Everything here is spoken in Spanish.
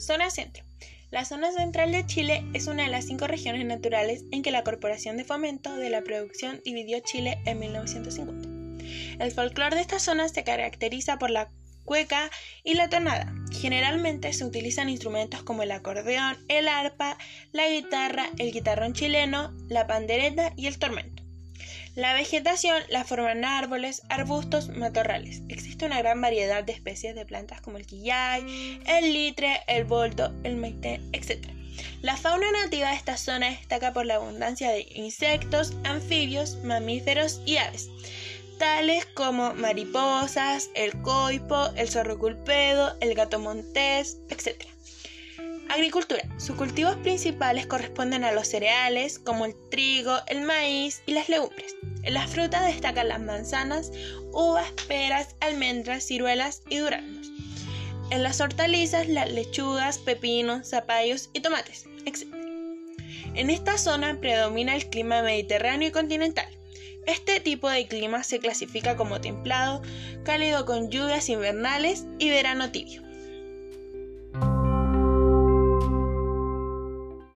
Zona Centro. La zona central de Chile es una de las cinco regiones naturales en que la Corporación de Fomento de la Producción dividió Chile en 1950. El folclore de esta zona se caracteriza por la cueca y la tonada. Generalmente se utilizan instrumentos como el acordeón, el arpa, la guitarra, el guitarrón chileno, la pandereta y el tormento. La vegetación la forman árboles, arbustos, matorrales. Existe una gran variedad de especies de plantas como el quillay, el litre, el boldo, el maite, etc. La fauna nativa de esta zona destaca por la abundancia de insectos, anfibios, mamíferos y aves tales como mariposas, el coipo, el zorro culpedo, el gato montés, etc. Agricultura. Sus cultivos principales corresponden a los cereales como el trigo, el maíz y las legumbres. En las frutas destacan las manzanas, uvas, peras, almendras, ciruelas y duranos. En las hortalizas, las lechugas, pepinos, zapallos y tomates, etc. En esta zona predomina el clima mediterráneo y continental. Este tipo de clima se clasifica como templado, cálido con lluvias invernales y verano tibio.